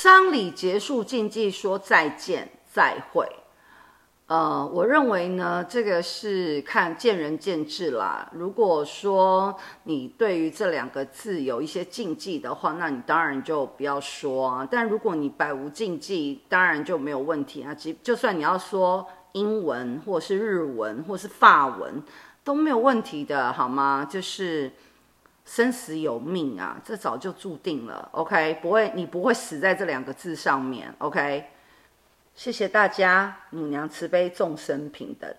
丧礼结束，禁忌说再见再会。呃，我认为呢，这个是看见仁见智啦。如果说你对于这两个字有一些禁忌的话，那你当然就不要说啊。但如果你百无禁忌，当然就没有问题啊。即就算你要说英文，或是日文，或是法文，都没有问题的，好吗？就是生死有命啊，这早就注定了。OK，不会，你不会死在这两个字上面。OK。谢谢大家，母娘慈悲，众生平等。